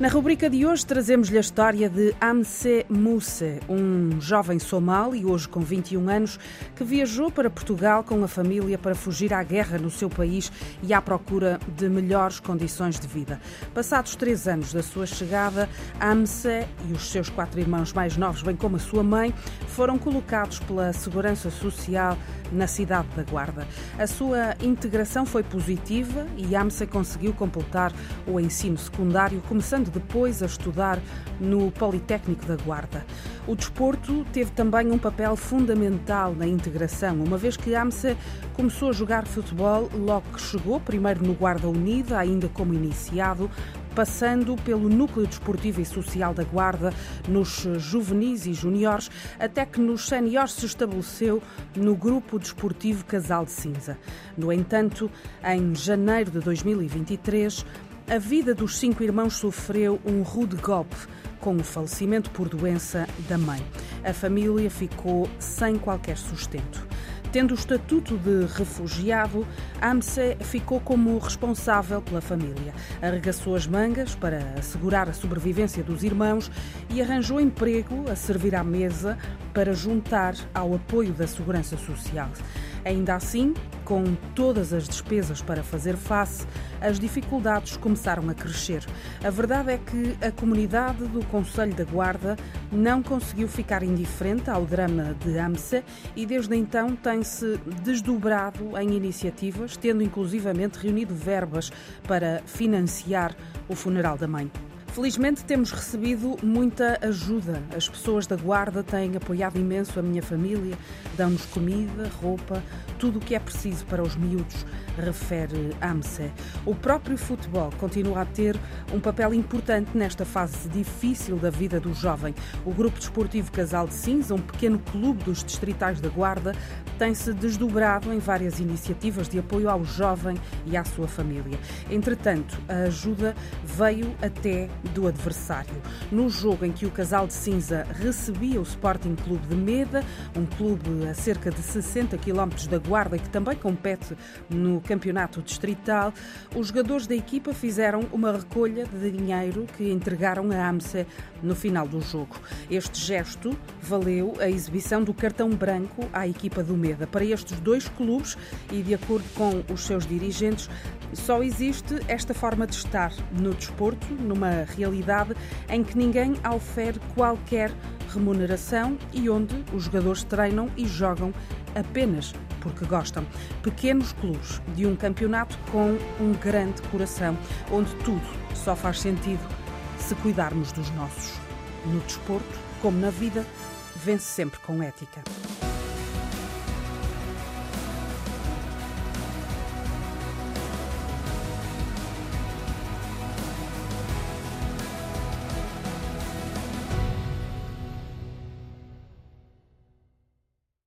Na rubrica de hoje trazemos-lhe a história de Amse Mousse, um jovem somali, hoje com 21 anos, que viajou para Portugal com a família para fugir à guerra no seu país e à procura de melhores condições de vida. Passados três anos da sua chegada, Amse e os seus quatro irmãos mais novos, bem como a sua mãe, foram colocados pela Segurança Social na cidade da Guarda. A sua integração foi positiva e Amse conseguiu completar o ensino secundário, começando depois a estudar no Politécnico da Guarda. O desporto teve também um papel fundamental na integração, uma vez que Amse começou a jogar futebol logo que chegou, primeiro no Guarda Unida, ainda como iniciado, passando pelo Núcleo Desportivo e Social da Guarda, nos juvenis e juniores, até que nos séniores se estabeleceu no Grupo Desportivo Casal de Cinza. No entanto, em janeiro de 2023, a vida dos cinco irmãos sofreu um rude golpe com o falecimento por doença da mãe. A família ficou sem qualquer sustento. Tendo o estatuto de refugiado, Amse ficou como responsável pela família. Arregaçou as mangas para assegurar a sobrevivência dos irmãos e arranjou emprego a servir à mesa para juntar ao apoio da Segurança Social. Ainda assim, com todas as despesas para fazer face, as dificuldades começaram a crescer. A verdade é que a comunidade do Conselho da Guarda não conseguiu ficar indiferente ao drama de Amsa e desde então tem-se desdobrado em iniciativas, tendo inclusivamente reunido verbas para financiar o funeral da mãe. Felizmente temos recebido muita ajuda. As pessoas da Guarda têm apoiado imenso a minha família, dão-nos comida, roupa, tudo o que é preciso para os miúdos, refere Amse. O próprio futebol continua a ter um papel importante nesta fase difícil da vida do jovem. O Grupo Desportivo Casal de Cinza, um pequeno clube dos distritais da Guarda, tem-se desdobrado em várias iniciativas de apoio ao jovem e à sua família. Entretanto, a ajuda veio até do adversário. No jogo em que o casal de cinza recebia o Sporting Clube de Meda, um clube a cerca de 60 km da Guarda que também compete no campeonato distrital, os jogadores da equipa fizeram uma recolha de dinheiro que entregaram a AMSE no final do jogo. Este gesto valeu a exibição do cartão branco à equipa do Meda. Para estes dois clubes e de acordo com os seus dirigentes, só existe esta forma de estar no desporto, numa realidade em que ninguém ofere qualquer remuneração e onde os jogadores treinam e jogam apenas porque gostam. Pequenos clubes de um campeonato com um grande coração, onde tudo só faz sentido se cuidarmos dos nossos. No desporto, como na vida, vence sempre com ética.